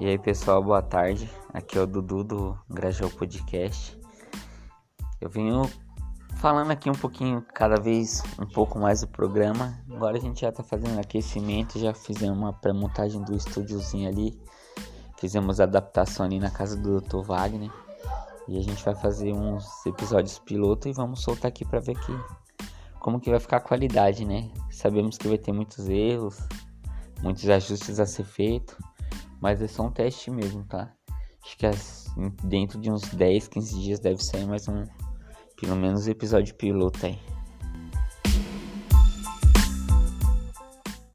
E aí pessoal, boa tarde. Aqui é o Dudu do Grajão Podcast. Eu venho falando aqui um pouquinho, cada vez um pouco mais do programa. Agora a gente já tá fazendo aquecimento, já fizemos uma pré-montagem do estúdiozinho ali. Fizemos adaptação ali na casa do Dr. Wagner. E a gente vai fazer uns episódios piloto e vamos soltar aqui para ver que como que vai ficar a qualidade, né? Sabemos que vai ter muitos erros, muitos ajustes a ser feito, mas é só um teste mesmo, tá? Acho que dentro de uns 10, 15 dias deve sair mais um, pelo menos, episódio piloto aí.